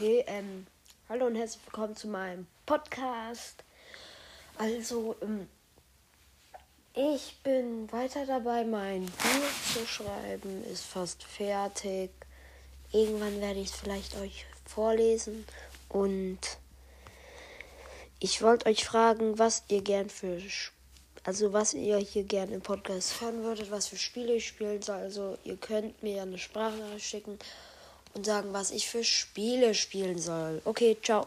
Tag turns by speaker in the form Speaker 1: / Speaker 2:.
Speaker 1: Ähm, hallo und herzlich willkommen zu meinem Podcast. Also, ähm, ich bin weiter dabei, mein Buch zu schreiben. Ist fast fertig. Irgendwann werde ich es vielleicht euch vorlesen. Und ich wollte euch fragen, was ihr gern für, also was ihr hier gern im Podcast hören würdet, was für Spiele ich spielen soll. Also ihr könnt mir eine Sprachnachricht schicken und sagen, was ich für Spiele spielen soll. Okay, ciao.